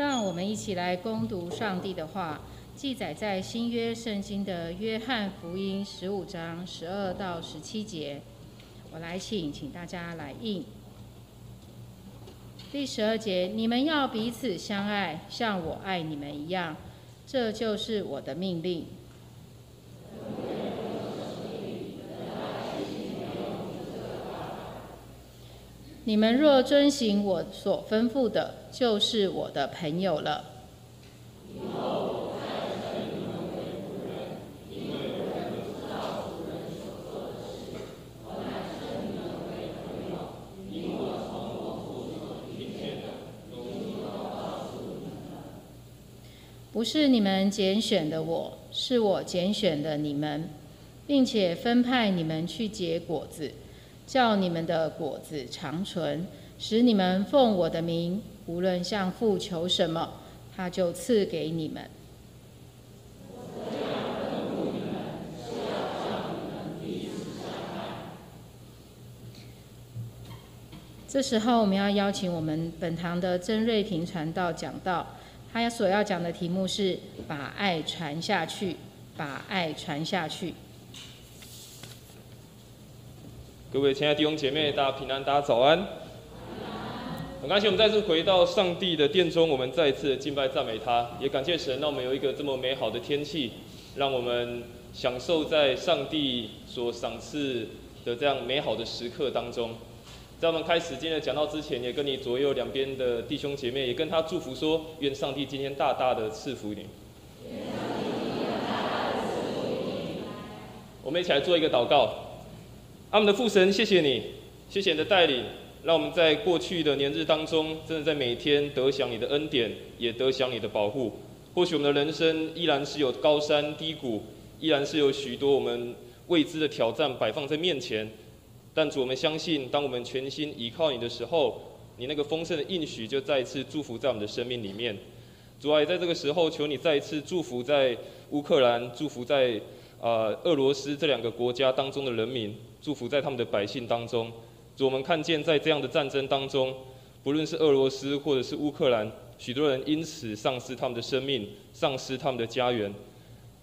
让我们一起来攻读上帝的话，记载在新约圣经的约翰福音十五章十二到十七节。我来请，请大家来应。第十二节，你们要彼此相爱，像我爱你们一样，这就是我的命令。你们若遵行我所吩咐的，就是我的朋友了。不是你们拣选的我，是我拣选的你们，并且分派你们去结果子。叫你们的果子长存，使你们奉我的名，无论向父求什么，他就赐给你们。这时候，我们要邀请我们本堂的曾瑞平传道讲道，他所要讲的题目是“把爱传下去，把爱传下去”。各位亲爱的弟兄姐妹，大家平安，大家早安。很感谢我们再次回到上帝的殿中，我们再一次敬拜赞美他，也感谢神，让我们有一个这么美好的天气，让我们享受在上帝所赏赐的这样美好的时刻当中。在我们开始今天的讲道之前，也跟你左右两边的弟兄姐妹，也跟他祝福说：愿上帝今天大大的赐福你。我们一起来做一个祷告。阿们的父神，谢谢你，谢谢你的带领，让我们在过去的年日当中，真的在每天得享你的恩典，也得享你的保护。或许我们的人生依然是有高山低谷，依然是有许多我们未知的挑战摆放在面前，但主，我们相信，当我们全心依靠你的时候，你那个丰盛的应许就再一次祝福在我们的生命里面。主啊，也在这个时候，求你再一次祝福在乌克兰，祝福在啊俄罗斯这两个国家当中的人民。祝福在他们的百姓当中。主，我们看见在这样的战争当中，不论是俄罗斯或者是乌克兰，许多人因此丧失他们的生命，丧失他们的家园。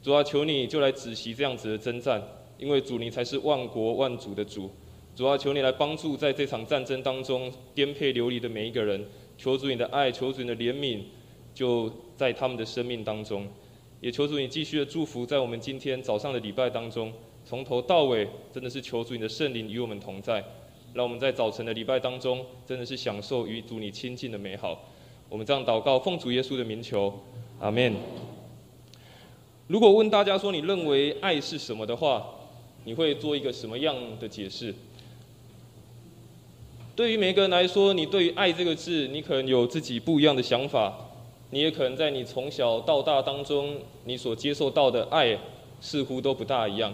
主啊，求你就来止息这样子的征战，因为主你才是万国万主的主。主啊，求你来帮助在这场战争当中颠沛流离的每一个人。求主你的爱，求主你的怜悯，就在他们的生命当中。也求主你继续的祝福在我们今天早上的礼拜当中。从头到尾，真的是求主你的圣灵与我们同在，让我们在早晨的礼拜当中，真的是享受与主你亲近的美好。我们这样祷告，奉主耶稣的名求，阿门。如果问大家说你认为爱是什么的话，你会做一个什么样的解释？对于每个人来说，你对于爱这个字，你可能有自己不一样的想法。你也可能在你从小到大当中，你所接受到的爱，似乎都不大一样。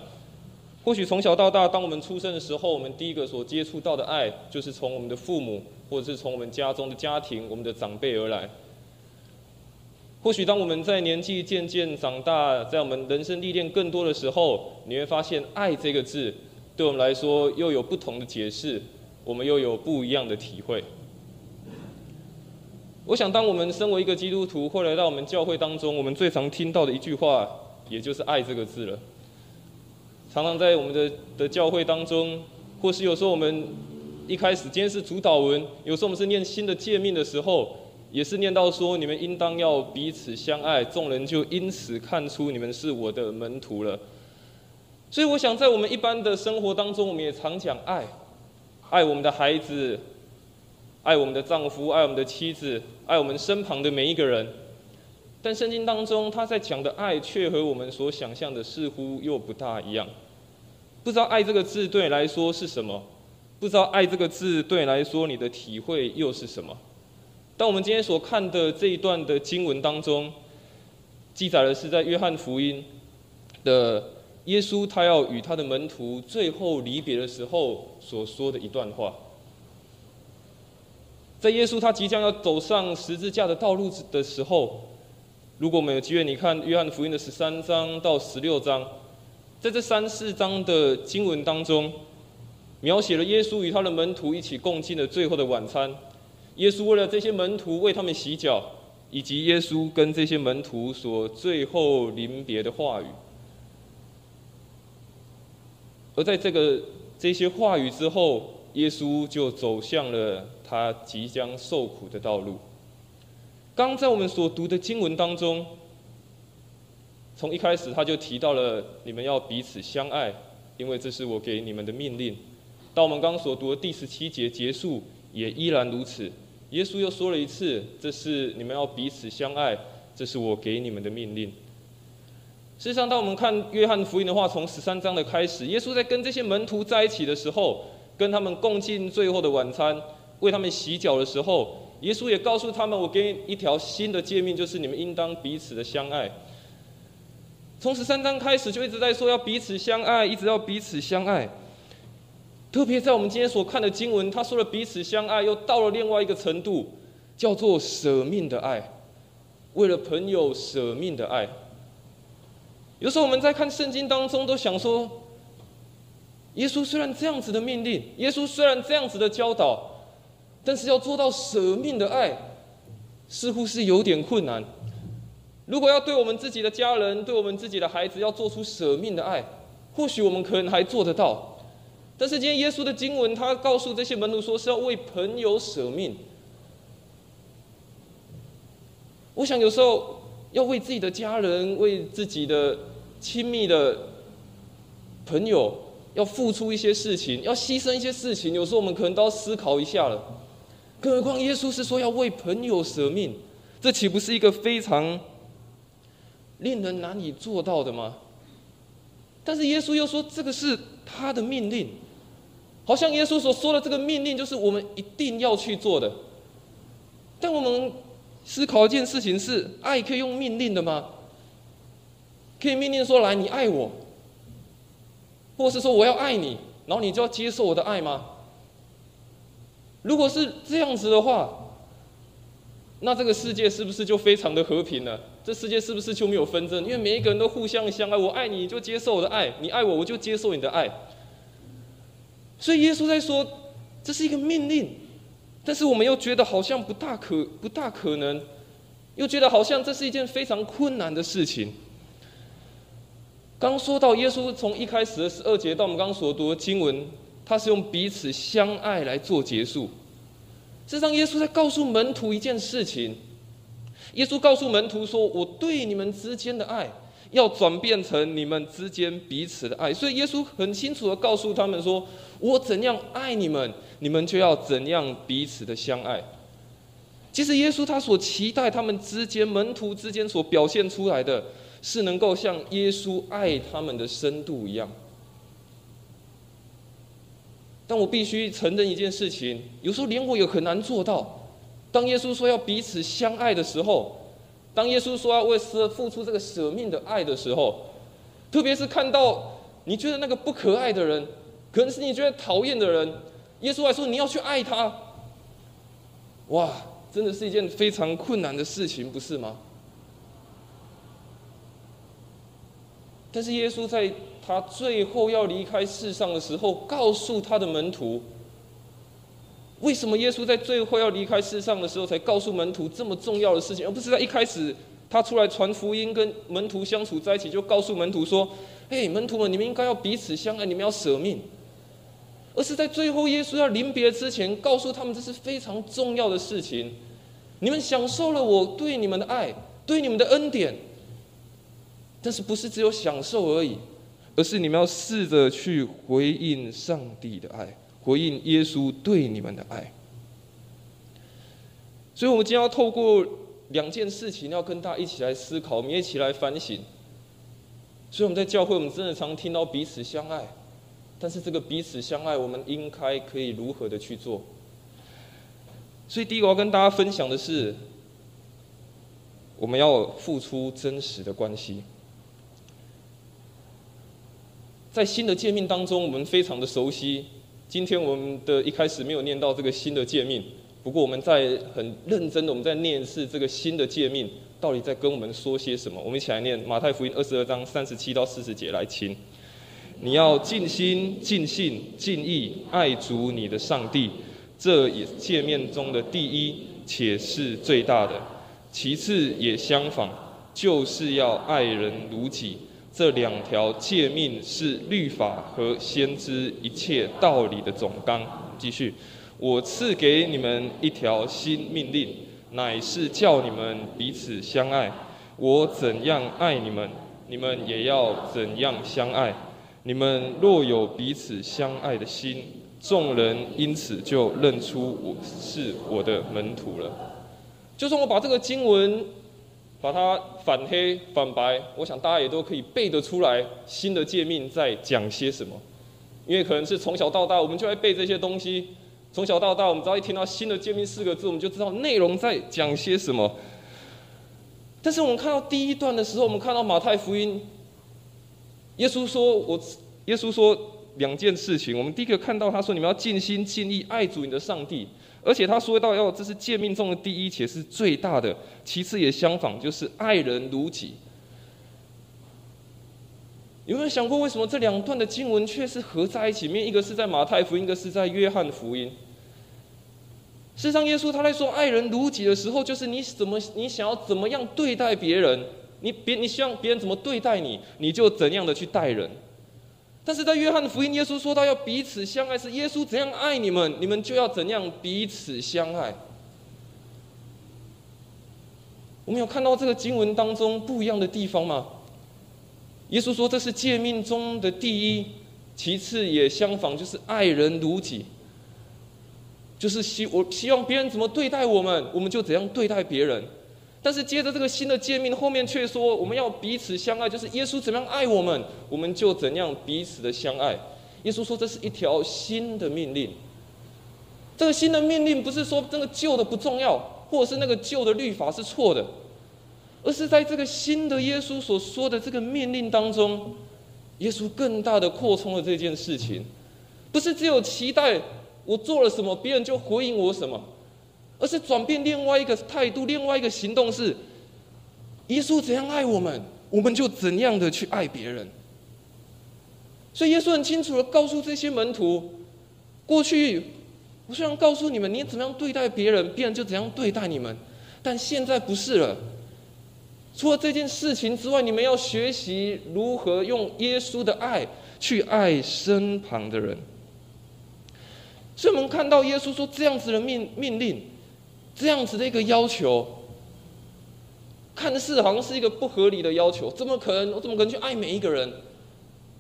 或许从小到大，当我们出生的时候，我们第一个所接触到的爱，就是从我们的父母，或者是从我们家中的家庭、我们的长辈而来。或许当我们在年纪渐渐长大，在我们人生历练更多的时候，你会发现“爱”这个字，对我们来说又有不同的解释，我们又有不一样的体会。我想，当我们身为一个基督徒，或来到我们教会当中，我们最常听到的一句话，也就是“爱”这个字了。常常在我们的的教会当中，或是有时候我们一开始今天是主导文，有时候我们是念新的诫命的时候，也是念到说你们应当要彼此相爱，众人就因此看出你们是我的门徒了。所以我想在我们一般的生活当中，我们也常讲爱，爱我们的孩子，爱我们的丈夫，爱我们的妻子，爱我们身旁的每一个人。但圣经当中他在讲的爱，却和我们所想象的似乎又不大一样。不知道“爱”这个字对你来说是什么？不知道“爱”这个字对你来说，你的体会又是什么？当我们今天所看的这一段的经文当中，记载的是在约翰福音的耶稣，他要与他的门徒最后离别的时候所说的一段话。在耶稣他即将要走上十字架的道路的时候，如果我们有机会，你看约翰福音的十三章到十六章。在这三四章的经文当中，描写了耶稣与他的门徒一起共进的最后的晚餐。耶稣为了这些门徒为他们洗脚，以及耶稣跟这些门徒所最后临别的话语。而在这个这些话语之后，耶稣就走向了他即将受苦的道路。刚在我们所读的经文当中，从一开始他就提到了你们要彼此相爱，因为这是我给你们的命令。到我们刚刚所读的第十七节结束，也依然如此。耶稣又说了一次：“这是你们要彼此相爱，这是我给你们的命令。”事实上，当我们看约翰福音的话，从十三章的开始，耶稣在跟这些门徒在一起的时候，跟他们共进最后的晚餐，为他们洗脚的时候，耶稣也告诉他们：“我给一条新的诫命，就是你们应当彼此的相爱。”从十三章开始就一直在说要彼此相爱，一直要彼此相爱。特别在我们今天所看的经文，他说了彼此相爱，又到了另外一个程度，叫做舍命的爱，为了朋友舍命的爱。有时候我们在看圣经当中，都想说，耶稣虽然这样子的命令，耶稣虽然这样子的教导，但是要做到舍命的爱，似乎是有点困难。如果要对我们自己的家人，对我们自己的孩子，要做出舍命的爱，或许我们可能还做得到。但是今天耶稣的经文，他告诉这些门徒说是要为朋友舍命。我想有时候要为自己的家人、为自己的亲密的朋友，要付出一些事情，要牺牲一些事情，有时候我们可能都要思考一下了。更何况耶稣是说要为朋友舍命，这岂不是一个非常令人难以做到的吗？但是耶稣又说这个是他的命令。好像耶稣所说的这个命令，就是我们一定要去做的。但我们思考一件事情是：爱可以用命令的吗？可以命令说来，你爱我，或是说我要爱你，然后你就要接受我的爱吗？如果是这样子的话，那这个世界是不是就非常的和平了？这世界是不是就没有纷争？因为每一个人都互相相爱，我爱你就接受我的爱，你爱我我就接受你的爱。所以耶稣在说，这是一个命令，但是我们又觉得好像不大可不大可能，又觉得好像这是一件非常困难的事情。刚说到耶稣从一开始的十二节到我们刚刚所读的经文，他是用彼此相爱来做结束。事实上，耶稣在告诉门徒一件事情，耶稣告诉门徒说：“我对你们之间的爱。”要转变成你们之间彼此的爱，所以耶稣很清楚的告诉他们说：“我怎样爱你们，你们就要怎样彼此的相爱。”其实耶稣他所期待他们之间门徒之间所表现出来的，是能够像耶稣爱他们的深度一样。但我必须承认一件事情，有时候连我也很难做到。当耶稣说要彼此相爱的时候，当耶稣说要为舍付出这个舍命的爱的时候，特别是看到你觉得那个不可爱的人，可能是你觉得讨厌的人，耶稣还说你要去爱他，哇，真的是一件非常困难的事情，不是吗？但是耶稣在他最后要离开世上的时候，告诉他的门徒。为什么耶稣在最后要离开世上的时候，才告诉门徒这么重要的事情，而不是在一开始他出来传福音、跟门徒相处在一起，就告诉门徒说：“嘿，门徒们，你们应该要彼此相爱，你们要舍命。”而是在最后耶稣要临别之前，告诉他们这是非常重要的事情。你们享受了我对你们的爱，对你们的恩典，但是不是只有享受而已，而是你们要试着去回应上帝的爱。回应耶稣对你们的爱，所以，我们今天要透过两件事情，要跟大家一起来思考，我们一起来反省。所以，我们在教会，我们真的常听到彼此相爱，但是这个彼此相爱，我们应该可以如何的去做？所以，第一个要跟大家分享的是，我们要付出真实的关系。在新的界面当中，我们非常的熟悉。今天我们的一开始没有念到这个新的界面，不过我们在很认真的，我们在念是这个新的界面到底在跟我们说些什么？我们一起来念马太福音二十二章三十七到四十节来听。你要尽心、尽性、尽意爱主你的上帝，这也界面中的第一，且是最大的。其次也相仿，就是要爱人如己。这两条诫命是律法和先知一切道理的总纲。继续，我赐给你们一条新命令，乃是叫你们彼此相爱。我怎样爱你们，你们也要怎样相爱。你们若有彼此相爱的心，众人因此就认出我是我的门徒了。就算我把这个经文。把它反黑反白，我想大家也都可以背得出来。新的诫命在讲些什么？因为可能是从小到大，我们就爱背这些东西。从小到大，我们只要一听到新的诫命四个字，我们就知道内容在讲些什么。但是我们看到第一段的时候，我们看到马太福音，耶稣说：“我，耶稣说两件事情。我们第一个看到他说，你们要尽心尽意爱主你的上帝。”而且他说到要这是诫命中的第一，且是最大的。其次也相仿，就是爱人如己。有没有想过，为什么这两段的经文却是合在一起？面一个是在马太福音，一个是在约翰福音。事实上，耶稣他在说爱人如己的时候，就是你怎么你想要怎么样对待别人，你别你希望别人怎么对待你，你就怎样的去待人。但是在约翰福音，耶稣说到要彼此相爱，是耶稣怎样爱你们，你们就要怎样彼此相爱。我们有看到这个经文当中不一样的地方吗？耶稣说这是诫命中的第一，其次也相仿，就是爱人如己，就是希我希望别人怎么对待我们，我们就怎样对待别人。但是接着这个新的诫命后面却说，我们要彼此相爱，就是耶稣怎么样爱我们，我们就怎样彼此的相爱。耶稣说这是一条新的命令。这个新的命令不是说这个旧的不重要，或者是那个旧的律法是错的，而是在这个新的耶稣所说的这个命令当中，耶稣更大的扩充了这件事情，不是只有期待我做了什么，别人就回应我什么。而是转变另外一个态度，另外一个行动是：耶稣怎样爱我们，我们就怎样的去爱别人。所以耶稣很清楚的告诉这些门徒：过去我虽然告诉你们，你怎么样对待别人，别人就怎样对待你们，但现在不是了。除了这件事情之外，你们要学习如何用耶稣的爱去爱身旁的人。所以我们看到耶稣说这样子的命命令。这样子的一个要求，看似好像是一个不合理的要求，怎么可能？我怎么可能去爱每一个人？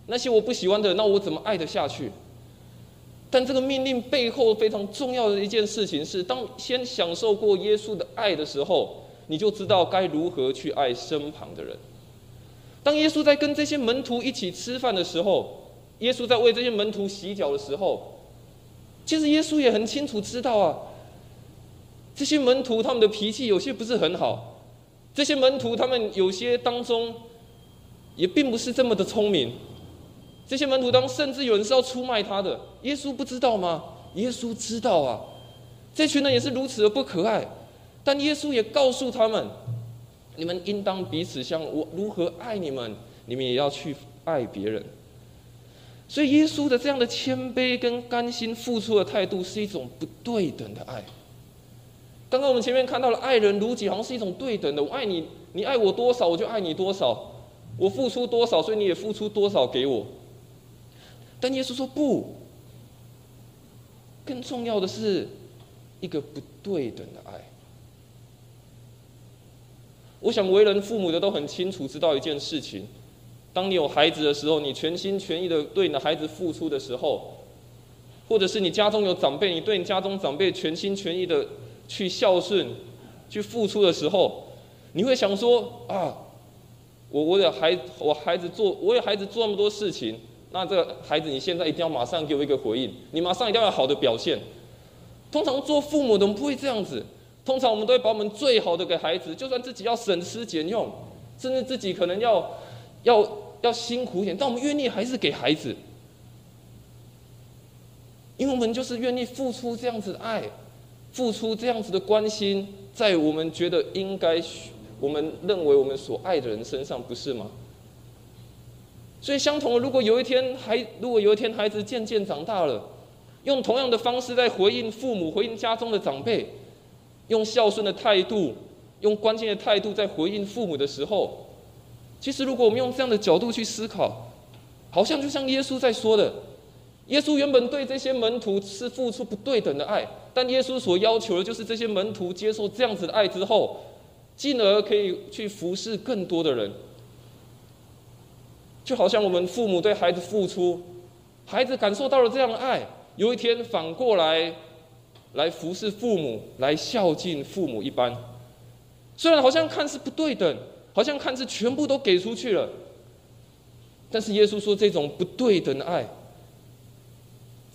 那些我不喜欢的，那我怎么爱得下去？但这个命令背后非常重要的一件事情是：当先享受过耶稣的爱的时候，你就知道该如何去爱身旁的人。当耶稣在跟这些门徒一起吃饭的时候，耶稣在为这些门徒洗脚的时候，其实耶稣也很清楚知道啊。这些门徒他们的脾气有些不是很好，这些门徒他们有些当中也并不是这么的聪明，这些门徒当甚至有人是要出卖他的，耶稣不知道吗？耶稣知道啊，这群人也是如此的不可爱，但耶稣也告诉他们，你们应当彼此相，我如何爱你们，你们也要去爱别人。所以耶稣的这样的谦卑跟甘心付出的态度，是一种不对等的爱。刚刚我们前面看到了爱人如己，好像是一种对等的。我爱你，你爱我多少，我就爱你多少。我付出多少，所以你也付出多少给我。但耶稣说不，更重要的是一个不对等的爱。我想为人父母的都很清楚知道一件事情：当你有孩子的时候，你全心全意的对你的孩子付出的时候，或者是你家中有长辈，你对你家中长辈全心全意的。去孝顺、去付出的时候，你会想说啊，我我的孩我孩子做，我有孩子做那么多事情，那这个孩子你现在一定要马上给我一个回应，你马上一定要有好的表现。通常做父母的不会这样子，通常我们都会把我们最好的给孩子，就算自己要省吃俭用，甚至自己可能要要要辛苦一点，但我们愿意还是给孩子，因为我们就是愿意付出这样子的爱。付出这样子的关心，在我们觉得应该，我们认为我们所爱的人身上，不是吗？所以，相同的，如果有一天孩，如果有一天孩子渐渐长大了，用同样的方式在回应父母、回应家中的长辈，用孝顺的态度，用关键的态度在回应父母的时候，其实如果我们用这样的角度去思考，好像就像耶稣在说的，耶稣原本对这些门徒是付出不对等的爱，但耶稣所要求的就是这些门徒接受这样子的爱之后，进而可以去服侍更多的人。就好像我们父母对孩子付出，孩子感受到了这样的爱，有一天反过来来服侍父母，来孝敬父母一般。虽然好像看似不对等，好像看似全部都给出去了，但是耶稣说这种不对等的爱，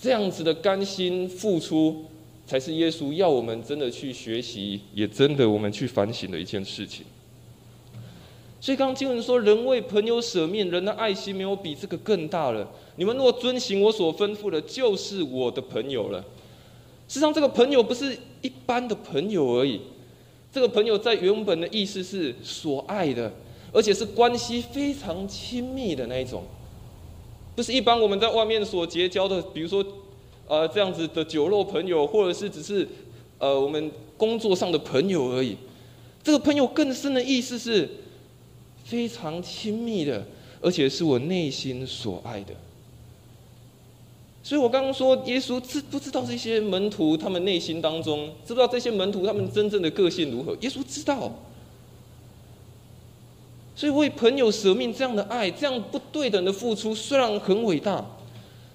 这样子的甘心付出，才是耶稣要我们真的去学习，也真的我们去反省的一件事情。所以，刚刚经文说，人为朋友舍命，人的爱心没有比这个更大了。你们若遵行我所吩咐的，就是我的朋友了。事实上，这个朋友不是一般的朋友而已。这个朋友在原本的意思是所爱的，而且是关系非常亲密的那一种，不是一般我们在外面所结交的，比如说，呃，这样子的酒肉朋友，或者是只是，呃，我们工作上的朋友而已。这个朋友更深的意思是。非常亲密的，而且是我内心所爱的。所以我刚刚说，耶稣知不知道这些门徒他们内心当中，知不知道这些门徒他们真正的个性如何？耶稣知道。所以为朋友舍命这样的爱，这样不对等的付出，虽然很伟大，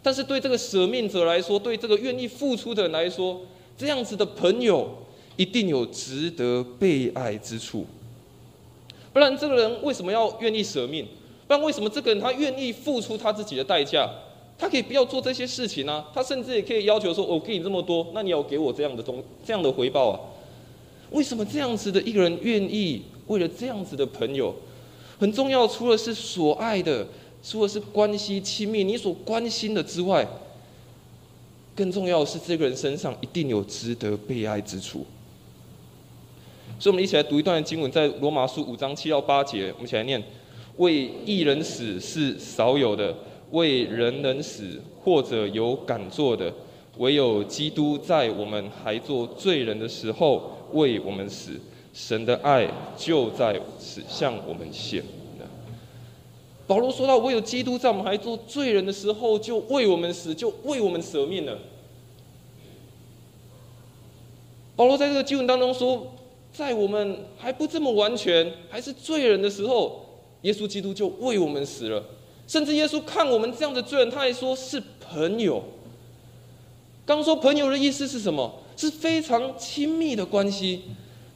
但是对这个舍命者来说，对这个愿意付出的人来说，这样子的朋友一定有值得被爱之处。不然这个人为什么要愿意舍命？不然为什么这个人他愿意付出他自己的代价？他可以不要做这些事情啊，他甚至也可以要求说：“我给你这么多，那你要给我这样的东这样的回报啊？”为什么这样子的一个人愿意为了这样子的朋友？很重要，除了是所爱的，除了是关系亲密，你所关心的之外，更重要的是这个人身上一定有值得被爱之处。所以，我们一起来读一段经文，在罗马书五章七到八节。我们一起来念：为一人死是少有的，为人人死或者有敢做的，唯有基督在我们还做罪人的时候为我们死。神的爱就在此向我们显。保罗说到：唯有基督在我们还做罪人的时候就为我们死，就为我们舍命了。保罗在这个经文当中说。在我们还不这么完全，还是罪人的时候，耶稣基督就为我们死了。甚至耶稣看我们这样的罪人，他还说是朋友。刚说朋友的意思是什么？是非常亲密的关系，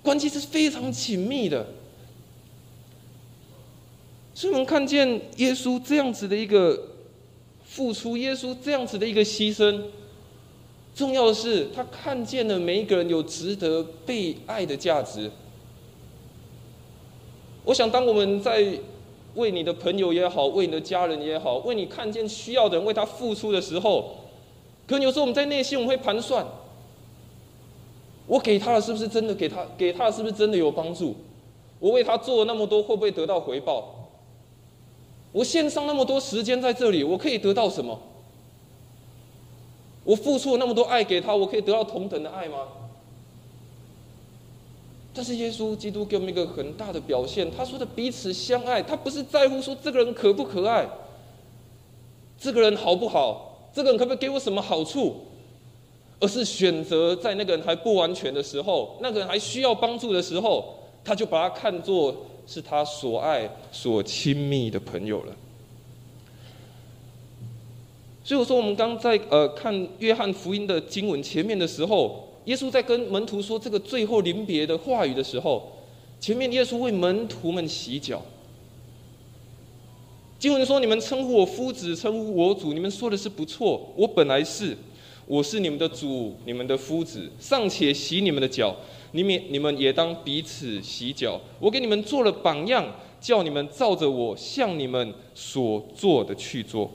关系是非常紧密的。所以我们看见耶稣这样子的一个付出，耶稣这样子的一个牺牲。重要的是，他看见了每一个人有值得被爱的价值。我想，当我们在为你的朋友也好，为你的家人也好，为你看见需要的人为他付出的时候，可能有时候我们在内心我们会盘算：我给他的是不是真的给他？给他的是不是真的有帮助？我为他做了那么多，会不会得到回报？我献上那么多时间在这里，我可以得到什么？我付出了那么多爱给他，我可以得到同等的爱吗？但是耶稣基督给我们一个很大的表现，他说的彼此相爱，他不是在乎说这个人可不可爱，这个人好不好，这个人可不可以给我什么好处，而是选择在那个人还不完全的时候，那个人还需要帮助的时候，他就把他看作是他所爱、所亲密的朋友了。所以我说，我们刚在呃看约翰福音的经文前面的时候，耶稣在跟门徒说这个最后临别的话语的时候，前面耶稣为门徒们洗脚。经文说：“你们称呼我夫子，称呼我主，你们说的是不错。我本来是，我是你们的主，你们的夫子，尚且洗你们的脚，你们你们也当彼此洗脚。我给你们做了榜样，叫你们照着我向你们所做的去做。”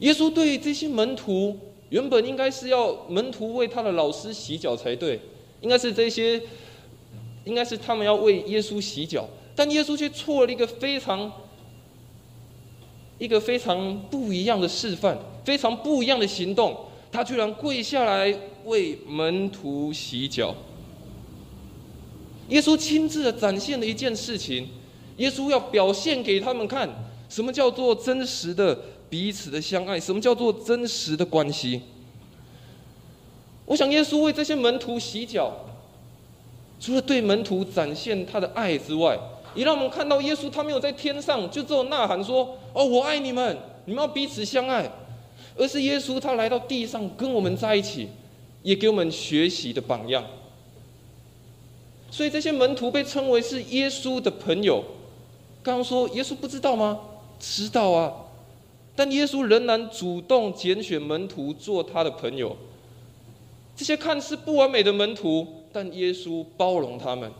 耶稣对这些门徒，原本应该是要门徒为他的老师洗脚才对，应该是这些，应该是他们要为耶稣洗脚，但耶稣却错了一个非常，一个非常不一样的示范，非常不一样的行动，他居然跪下来为门徒洗脚。耶稣亲自的展现了一件事情，耶稣要表现给他们看，什么叫做真实的彼此的相爱，什么叫做真实的关系。我想，耶稣为这些门徒洗脚，除了对门徒展现他的爱之外，也让我们看到耶稣他没有在天上就只有呐喊说：“哦，我爱你们，你们要彼此相爱。”而是耶稣他来到地上跟我们在一起，也给我们学习的榜样。所以这些门徒被称为是耶稣的朋友。刚刚说耶稣不知道吗？知道啊，但耶稣仍然主动拣选门徒做他的朋友。这些看似不完美的门徒，但耶稣包容他们，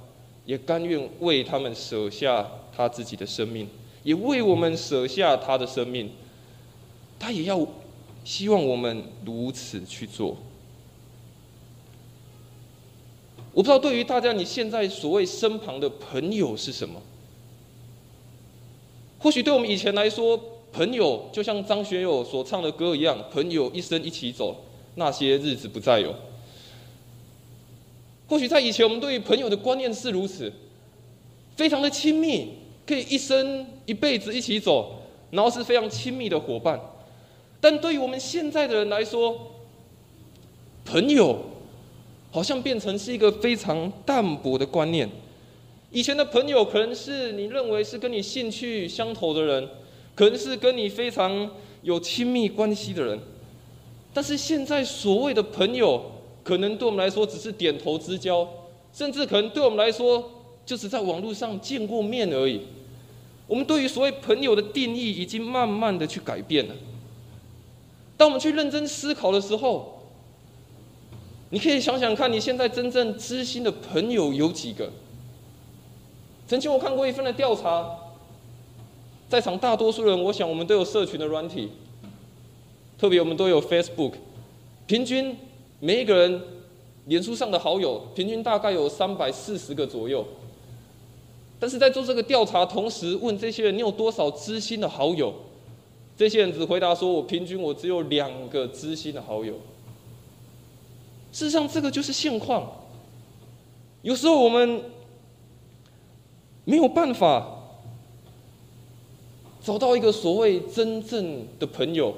也甘愿为他们舍下他自己的生命，也为我们舍下他的生命。他也要希望我们如此去做。我不知道对于大家，你现在所谓身旁的朋友是什么？或许对我们以前来说，朋友就像张学友所唱的歌一样，“朋友一生一起走，那些日子不再有。”或许在以前，我们对于朋友的观念是如此，非常的亲密，可以一生一辈子一起走，然后是非常亲密的伙伴。但对于我们现在的人来说，朋友好像变成是一个非常淡薄的观念。以前的朋友可能是你认为是跟你兴趣相投的人，可能是跟你非常有亲密关系的人，但是现在所谓的朋友。可能对我们来说只是点头之交，甚至可能对我们来说就是在网络上见过面而已。我们对于所谓朋友的定义已经慢慢的去改变了。当我们去认真思考的时候，你可以想想看，你现在真正知心的朋友有几个？曾经我看过一份的调查，在场大多数人，我想我们都有社群的软体，特别我们都有 Facebook，平均。每一个人，脸书上的好友平均大概有三百四十个左右。但是在做这个调查同时，问这些人你有多少知心的好友？这些人只回答说：“我平均我只有两个知心的好友。”事实上，这个就是现况。有时候我们没有办法找到一个所谓真正的朋友。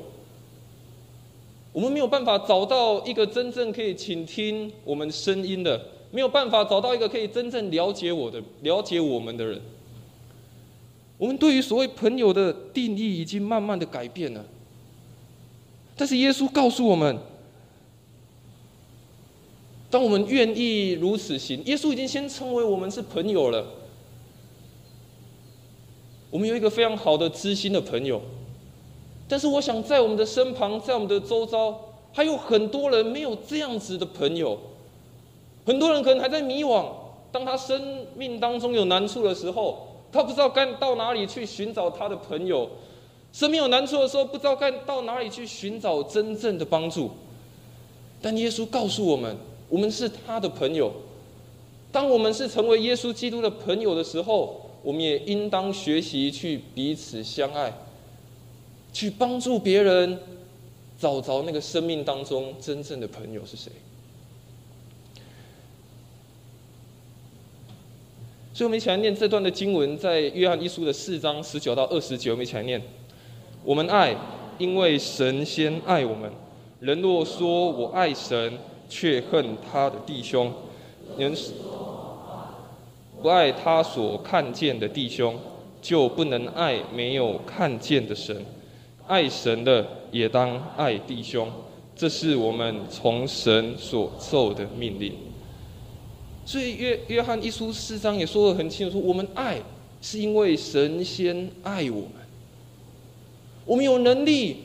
我们没有办法找到一个真正可以倾听我们声音的，没有办法找到一个可以真正了解我的、了解我们的人。我们对于所谓朋友的定义已经慢慢的改变了。但是耶稣告诉我们，当我们愿意如此行，耶稣已经先称为我们是朋友了。我们有一个非常好的知心的朋友。但是我想，在我们的身旁，在我们的周遭，还有很多人没有这样子的朋友。很多人可能还在迷惘，当他生命当中有难处的时候，他不知道该到哪里去寻找他的朋友。生命有难处的时候，不知道该到哪里去寻找真正的帮助。但耶稣告诉我们，我们是他的朋友。当我们是成为耶稣基督的朋友的时候，我们也应当学习去彼此相爱。去帮助别人找着那个生命当中真正的朋友是谁？所以，我们一起来念这段的经文，在约翰一书的四章十九到二十九，我们一起来念：我们爱，因为神先爱我们。人若说我爱神，却恨他的弟兄，人不爱他所看见的弟兄，就不能爱没有看见的神。爱神的也当爱弟兄，这是我们从神所受的命令。所以约约翰一书四章也说得很清楚，说我们爱是因为神仙爱我们。我们有能力，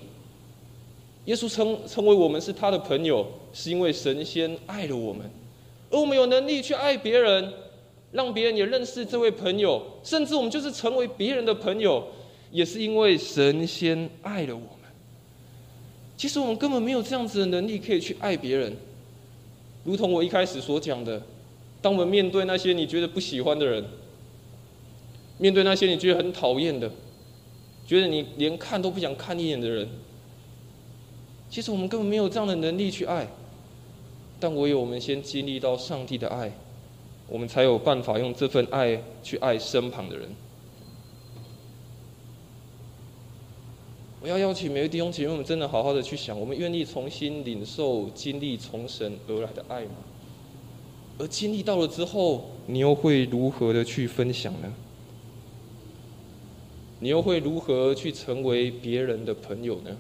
耶稣称称为我们是他的朋友，是因为神仙爱了我们。而我们有能力去爱别人，让别人也认识这位朋友，甚至我们就是成为别人的朋友。也是因为神仙爱了我们。其实我们根本没有这样子的能力可以去爱别人。如同我一开始所讲的，当我们面对那些你觉得不喜欢的人，面对那些你觉得很讨厌的，觉得你连看都不想看一眼的人，其实我们根本没有这样的能力去爱。但唯有我们先经历到上帝的爱，我们才有办法用这份爱去爱身旁的人。我要邀请每位弟兄姐妹我们，真的好好的去想：我们愿意重新领受、经历从神而来的爱吗？而经历到了之后，你又会如何的去分享呢？你又会如何去成为别人的朋友呢？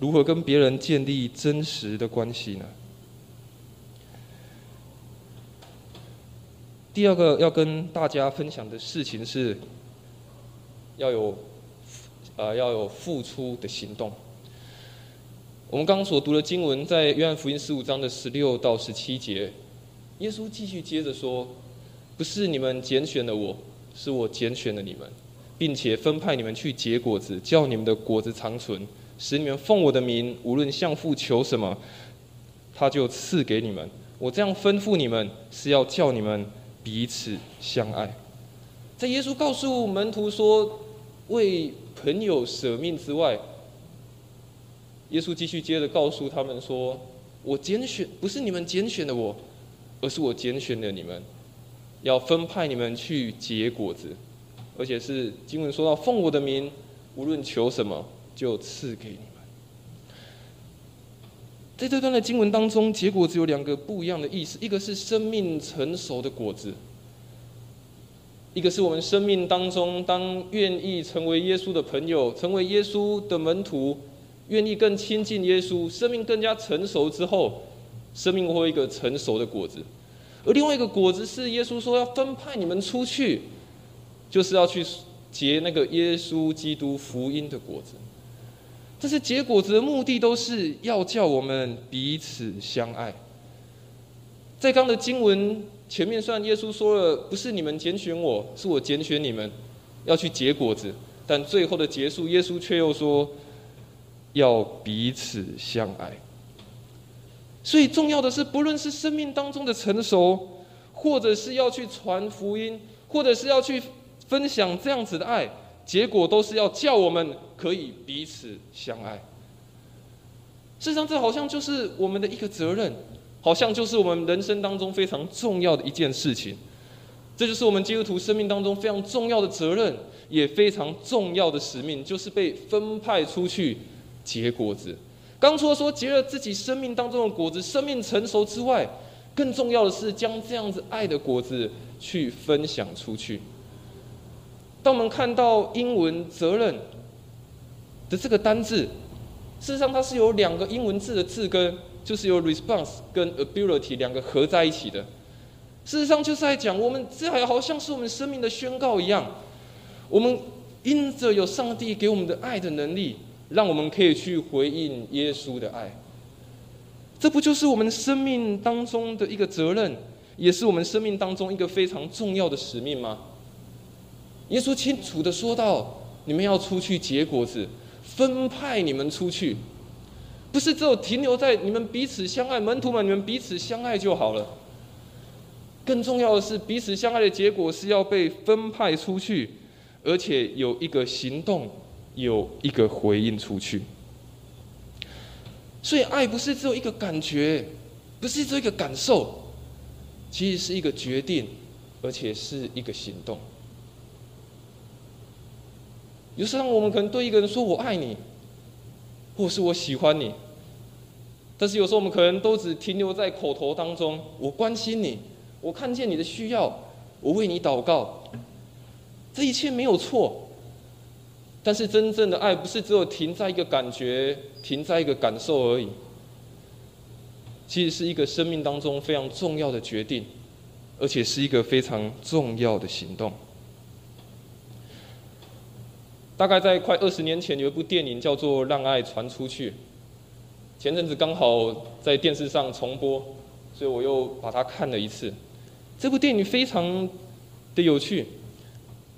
如何跟别人建立真实的关系呢？第二个要跟大家分享的事情是，要有。呃，要有付出的行动。我们刚刚所读的经文，在约翰福音十五章的十六到十七节，耶稣继续接着说：“不是你们拣选了我，是我拣选了你们，并且分派你们去结果子，叫你们的果子长存，使你们奉我的名，无论向父求什么，他就赐给你们。我这样吩咐你们，是要叫你们彼此相爱。”在耶稣告诉门徒说：“为。”朋友舍命之外，耶稣继续接着告诉他们说：“我拣选不是你们拣选的我，而是我拣选的你们，要分派你们去结果子，而且是经文说到奉我的名，无论求什么，就赐给你们。”在这段的经文当中，结果子有两个不一样的意思，一个是生命成熟的果子。一个是我们生命当中，当愿意成为耶稣的朋友，成为耶稣的门徒，愿意更亲近耶稣，生命更加成熟之后，生命会一个成熟的果子。而另外一个果子是耶稣说要分派你们出去，就是要去结那个耶稣基督福音的果子。这是结果子的目的，都是要叫我们彼此相爱。在刚的经文。前面虽然耶稣说了不是你们拣选我，是我拣选你们，要去结果子，但最后的结束，耶稣却又说要彼此相爱。所以重要的是，不论是生命当中的成熟，或者是要去传福音，或者是要去分享这样子的爱，结果都是要叫我们可以彼此相爱。事实上，这好像就是我们的一个责任。好像就是我们人生当中非常重要的一件事情，这就是我们基督徒生命当中非常重要的责任，也非常重要的使命，就是被分派出去结果子。刚除了说结了自己生命当中的果子，生命成熟之外，更重要的是将这样子爱的果子去分享出去。当我们看到英文“责任”的这个单字，事实上它是有两个英文字的字根。就是由 response 跟 ability 两个合在一起的，事实上就是在讲，我们这还好像是我们生命的宣告一样，我们因着有上帝给我们的爱的能力，让我们可以去回应耶稣的爱，这不就是我们生命当中的一个责任，也是我们生命当中一个非常重要的使命吗？耶稣清楚的说到，你们要出去结果子，分派你们出去。不是只有停留在你们彼此相爱，门徒们你们彼此相爱就好了。更重要的是，彼此相爱的结果是要被分派出去，而且有一个行动，有一个回应出去。所以，爱不是只有一个感觉，不是只有一个感受，其实是一个决定，而且是一个行动。有时候，我们可能对一个人说“我爱你”，或是我喜欢你。但是有时候我们可能都只停留在口头当中，我关心你，我看见你的需要，我为你祷告，这一切没有错。但是真正的爱不是只有停在一个感觉，停在一个感受而已，其实是一个生命当中非常重要的决定，而且是一个非常重要的行动。大概在快二十年前，有一部电影叫做《让爱传出去》。前阵子刚好在电视上重播，所以我又把它看了一次。这部电影非常的有趣。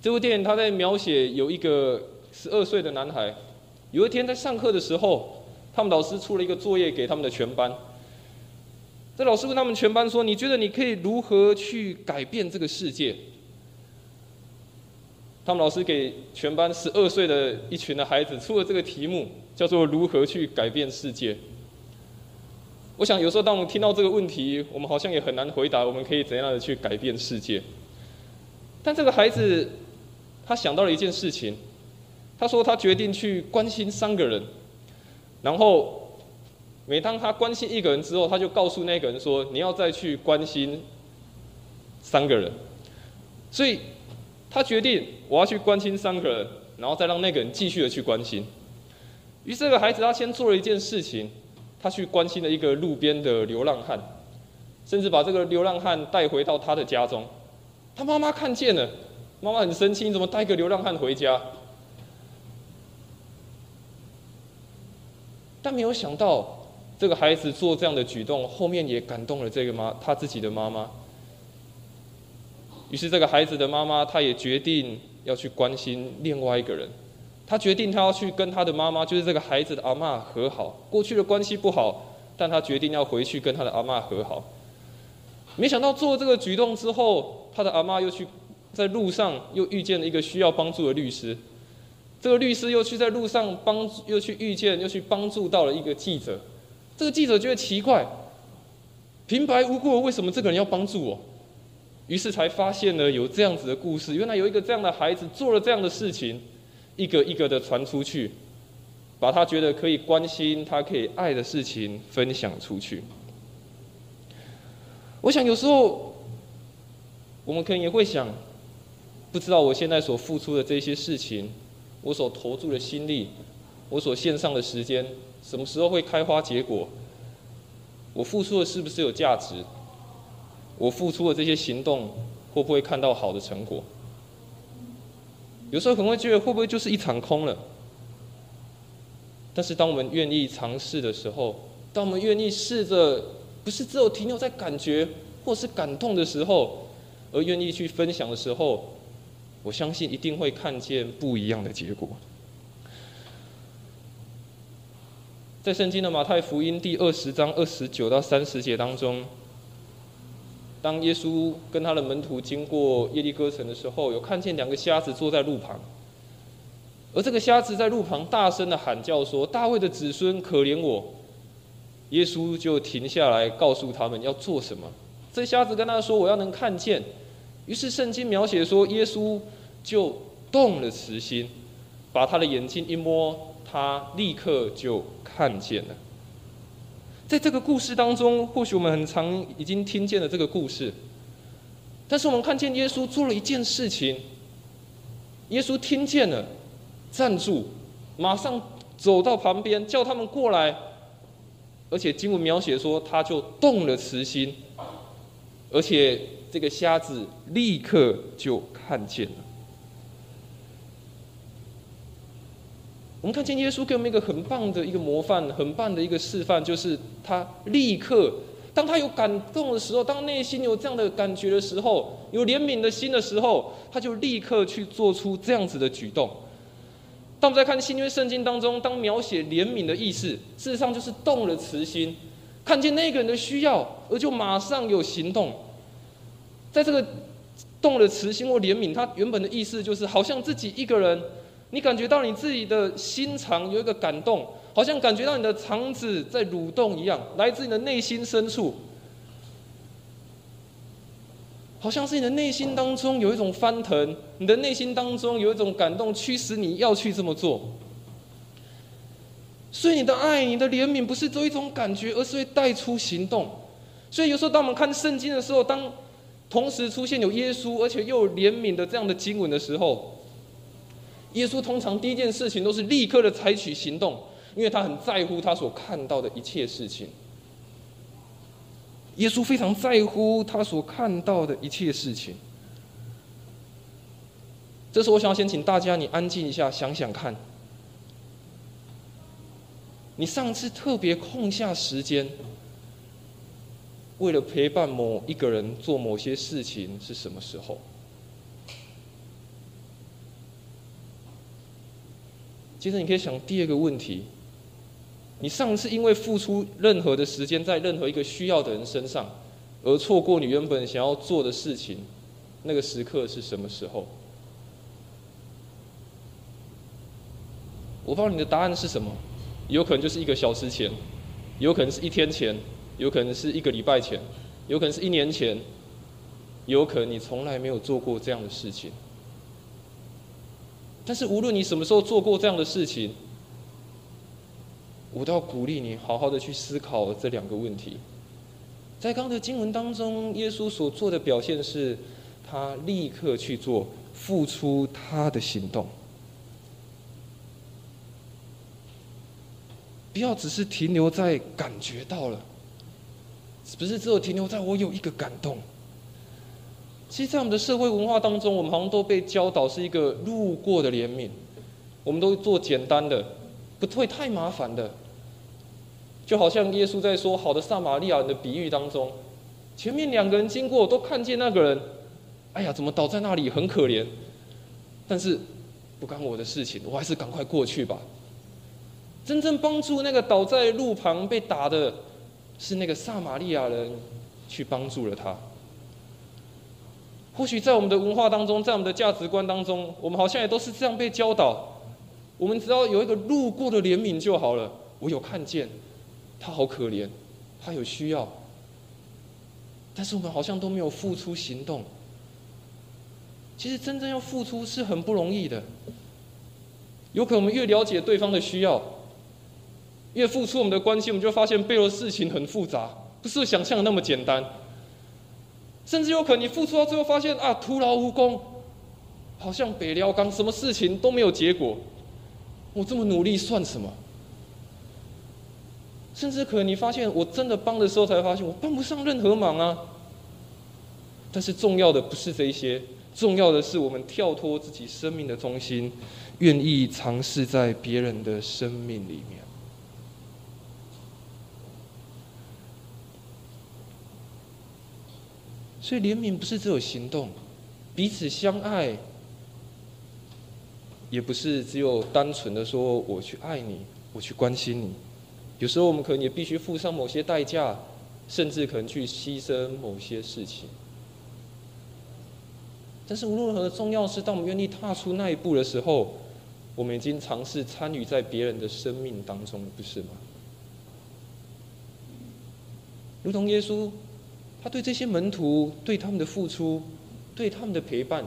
这部电影它在描写有一个十二岁的男孩，有一天在上课的时候，他们老师出了一个作业给他们的全班。这老师问他们全班说：“你觉得你可以如何去改变这个世界？”他们老师给全班十二岁的一群的孩子出了这个题目，叫做“如何去改变世界”。我想有时候当我们听到这个问题，我们好像也很难回答，我们可以怎样的去改变世界？但这个孩子，他想到了一件事情，他说他决定去关心三个人，然后每当他关心一个人之后，他就告诉那个人说：“你要再去关心三个人。”所以，他决定我要去关心三个人，然后再让那个人继续的去关心。于是，这个孩子他先做了一件事情。他去关心了一个路边的流浪汉，甚至把这个流浪汉带回到他的家中。他妈妈看见了，妈妈很生气，你怎么带个流浪汉回家？但没有想到，这个孩子做这样的举动，后面也感动了这个妈他自己的妈妈。于是，这个孩子的妈妈，她也决定要去关心另外一个人。他决定，他要去跟他的妈妈，就是这个孩子的阿妈和好。过去的关系不好，但他决定要回去跟他的阿妈和好。没想到做这个举动之后，他的阿妈又去在路上又遇见了一个需要帮助的律师。这个律师又去在路上帮，又去遇见，又去帮助到了一个记者。这个记者觉得奇怪，平白无故为什么这个人要帮助我？于是才发现了有这样子的故事。原来有一个这样的孩子做了这样的事情。一个一个的传出去，把他觉得可以关心、他可以爱的事情分享出去。我想有时候，我们可能也会想，不知道我现在所付出的这些事情，我所投注的心力，我所献上的时间，什么时候会开花结果？我付出的是不是有价值？我付出的这些行动，会不会看到好的成果？有时候可能会觉得会不会就是一场空了？但是当我们愿意尝试的时候，当我们愿意试着，不是只有停留在感觉或是感动的时候，而愿意去分享的时候，我相信一定会看见不一样的结果。在圣经的马太福音第二十章二十九到三十节当中。当耶稣跟他的门徒经过耶利哥城的时候，有看见两个瞎子坐在路旁，而这个瞎子在路旁大声的喊叫说：“大卫的子孙，可怜我！”耶稣就停下来，告诉他们要做什么。这瞎子跟他说：“我要能看见。”于是圣经描写说，耶稣就动了慈心，把他的眼睛一摸，他立刻就看见了。在这个故事当中，或许我们很常已经听见了这个故事，但是我们看见耶稣做了一件事情。耶稣听见了，站住，马上走到旁边，叫他们过来，而且经文描写说，他就动了慈心，而且这个瞎子立刻就看见了。我们看见耶稣给我们一个很棒的一个模范，很棒的一个示范，就是他立刻，当他有感动的时候，当内心有这样的感觉的时候，有怜悯的心的时候，他就立刻去做出这样子的举动。当我们在看新约圣经当中，当描写怜悯的意思，事实上就是动了慈心，看见那个人的需要，而就马上有行动。在这个动了慈心或怜悯，他原本的意思就是好像自己一个人。你感觉到你自己的心肠有一个感动，好像感觉到你的肠子在蠕动一样，来自你的内心深处，好像是你的内心当中有一种翻腾，你的内心当中有一种感动，驱使你要去这么做。所以你的爱、你的怜悯不是做一种感觉，而是会带出行动。所以有时候当我们看圣经的时候，当同时出现有耶稣，而且又怜悯的这样的经文的时候，耶稣通常第一件事情都是立刻的采取行动，因为他很在乎他所看到的一切事情。耶稣非常在乎他所看到的一切事情。这时，我想要先请大家，你安静一下，想想看，你上次特别空下时间，为了陪伴某一个人做某些事情是什么时候？接着，你可以想第二个问题：你上次因为付出任何的时间在任何一个需要的人身上，而错过你原本想要做的事情，那个时刻是什么时候？我不知道你的答案是什么，有可能就是一个小时前，有可能是一天前，有可能是一个礼拜前，有可能是一年前，有可能你从来没有做过这样的事情。但是无论你什么时候做过这样的事情，我都要鼓励你好好的去思考这两个问题。在刚的经文当中，耶稣所做的表现是，他立刻去做，付出他的行动。不要只是停留在感觉到了，不是只有停留在我有一个感动。其实，在我们的社会文化当中，我们好像都被教导是一个路过的怜悯，我们都做简单的，不会太麻烦的。就好像耶稣在说“好的撒玛利亚人”的比喻当中，前面两个人经过，都看见那个人，哎呀，怎么倒在那里，很可怜。但是不干我的事情，我还是赶快过去吧。真正帮助那个倒在路旁被打的，是那个撒玛利亚人，去帮助了他。或许在我们的文化当中，在我们的价值观当中，我们好像也都是这样被教导。我们只要有一个路过的怜悯就好了。我有看见。他好可怜，他有需要，但是我们好像都没有付出行动。其实真正要付出是很不容易的。有可能我们越了解对方的需要，越付出我们的关心，我们就发现背后的事情很复杂，不是想象的那么简单。甚至有可能你付出到最后发现啊，徒劳无功，好像北辽钢什么事情都没有结果。我这么努力算什么？甚至可能你发现，我真的帮的时候，才发现我帮不上任何忙啊。但是重要的不是这些，重要的是我们跳脱自己生命的中心，愿意尝试在别人的生命里面。所以怜悯不是只有行动，彼此相爱，也不是只有单纯的说我去爱你，我去关心你。有时候我们可能也必须付上某些代价，甚至可能去牺牲某些事情。但是无论如何，重要是当我们愿意踏出那一步的时候，我们已经尝试参与在别人的生命当中，不是吗？如同耶稣，他对这些门徒对他们的付出，对他们的陪伴。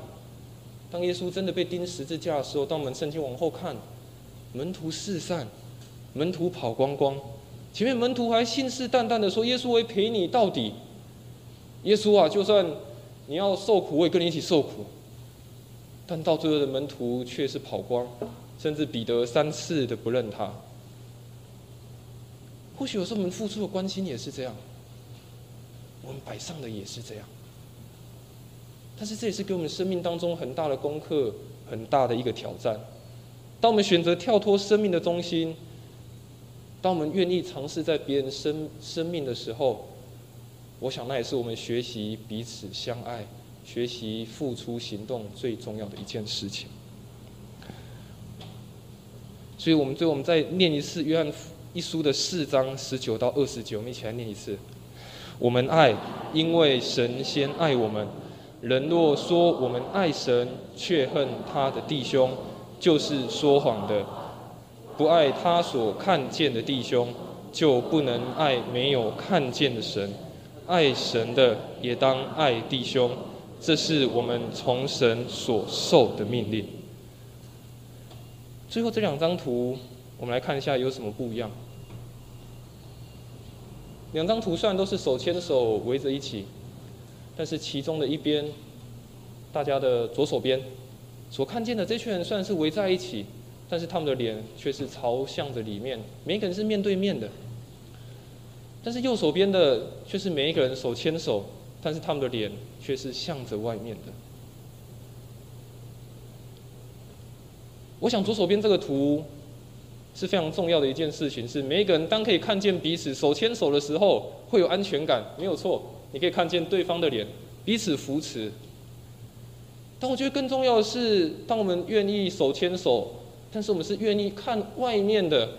当耶稣真的被钉十字架的时候，当我们圣经往后看，门徒四散。门徒跑光光，前面门徒还信誓旦旦的说：“耶稣会陪你到底。”耶稣啊，就算你要受苦，我也跟你一起受苦。但到最后的门徒却是跑光，甚至彼得三次的不认他。或许有时候我们付出的关心也是这样，我们摆上的也是这样。但是这也是给我们生命当中很大的功课，很大的一个挑战。当我们选择跳脱生命的中心。当我们愿意尝试在别人生生命的时候，我想那也是我们学习彼此相爱、学习付出行动最重要的一件事情。所以，我们最后我们再念一次约翰一书的四章十九到二十九，我们一起来念一次。我们爱，因为神先爱我们。人若说我们爱神，却恨他的弟兄，就是说谎的。不爱他所看见的弟兄，就不能爱没有看见的神。爱神的也当爱弟兄，这是我们从神所受的命令。最后这两张图，我们来看一下有什么不一样。两张图虽然都是手牵手围着一起，但是其中的一边，大家的左手边所看见的这群人，虽然是围在一起。但是他们的脸却是朝向着里面，每一个人是面对面的。但是右手边的却是每一个人手牵手，但是他们的脸却是向着外面的。我想左手边这个图是非常重要的一件事情，是每一个人当可以看见彼此手牵手的时候，会有安全感，没有错。你可以看见对方的脸，彼此扶持。但我觉得更重要的是，当我们愿意手牵手。但是我们是愿意看外面的，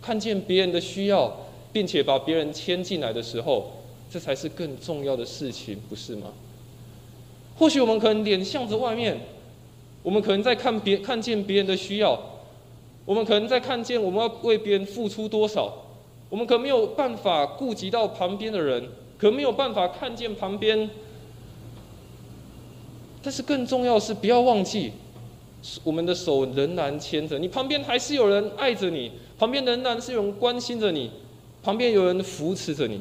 看见别人的需要，并且把别人牵进来的时候，这才是更重要的事情，不是吗？或许我们可能脸向着外面，我们可能在看别看见别人的需要，我们可能在看见我们要为别人付出多少，我们可没有办法顾及到旁边的人，可没有办法看见旁边。但是更重要是，不要忘记，我们的手仍然牵着你，旁边还是有人爱着你，旁边仍然是有人关心着你，旁边有人扶持着你。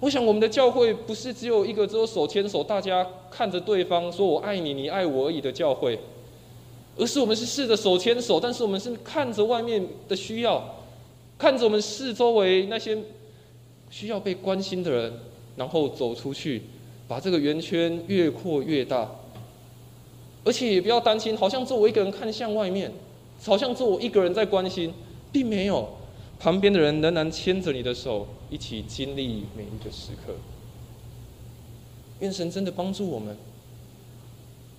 我想，我们的教会不是只有一个只有手牵手，大家看着对方说“我爱你，你爱我”而已的教会，而是我们是试着手牵手，但是我们是看着外面的需要，看着我们四周围那些需要被关心的人，然后走出去。把这个圆圈越扩越大，而且也不要担心，好像只有我一个人看向外面，好像只有我一个人在关心，并没有，旁边的人仍然牵着你的手，一起经历每一个时刻。愿神真的帮助我们。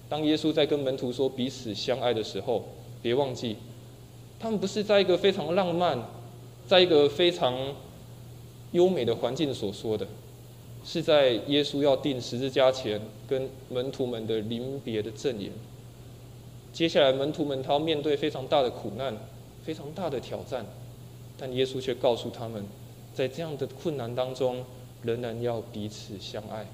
当耶稣在跟门徒说彼此相爱的时候，别忘记，他们不是在一个非常浪漫，在一个非常优美的环境所说的。是在耶稣要定十字架前，跟门徒们的临别的赠言。接下来，门徒们他要面对非常大的苦难，非常大的挑战，但耶稣却告诉他们，在这样的困难当中，仍然要彼此相爱，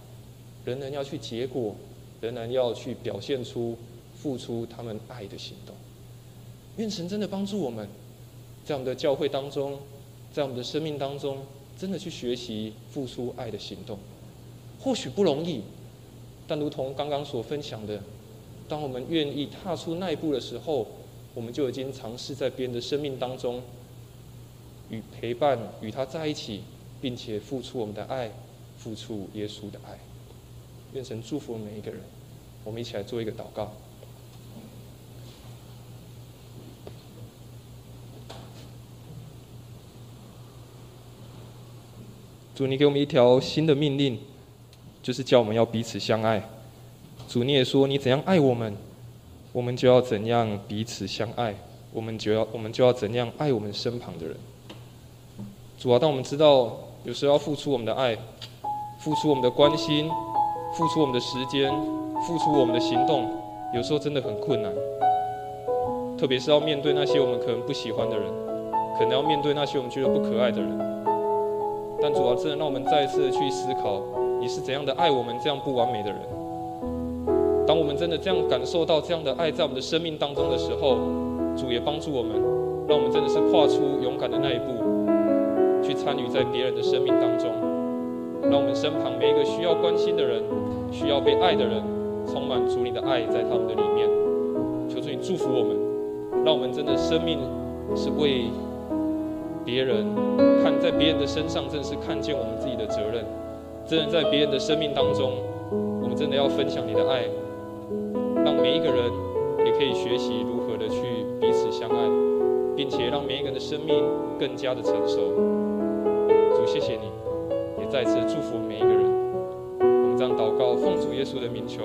仍然要去结果，仍然要去表现出付出他们爱的行动。愿神真的帮助我们，在我们的教会当中，在我们的生命当中。真的去学习付出爱的行动，或许不容易，但如同刚刚所分享的，当我们愿意踏出那一步的时候，我们就已经尝试在别人的生命当中，与陪伴与他在一起，并且付出我们的爱，付出耶稣的爱。愿神祝福每一个人，我们一起来做一个祷告。主，你给我们一条新的命令，就是叫我们要彼此相爱。主，你也说你怎样爱我们，我们就要怎样彼此相爱。我们就要我们就要怎样爱我们身旁的人。主啊，当我们知道有时候要付出我们的爱，付出我们的关心，付出我们的时间，付出我们的行动，有时候真的很困难。特别是要面对那些我们可能不喜欢的人，可能要面对那些我们觉得不可爱的人。但主要真的让我们再一次去思考，你是怎样的爱我们这样不完美的人。当我们真的这样感受到这样的爱在我们的生命当中的时候，主也帮助我们，让我们真的是跨出勇敢的那一步，去参与在别人的生命当中，让我们身旁每一个需要关心的人、需要被爱的人，充满主你的爱在他们的里面。求主你祝福我们，让我们真的生命是为。别人看在别人的身上，正是看见我们自己的责任。真的在别人的生命当中，我们真的要分享你的爱，让每一个人也可以学习如何的去彼此相爱，并且让每一个人的生命更加的成熟。主，谢谢你，再次祝福每一个人。我们这样祷告，奉主耶稣的名求。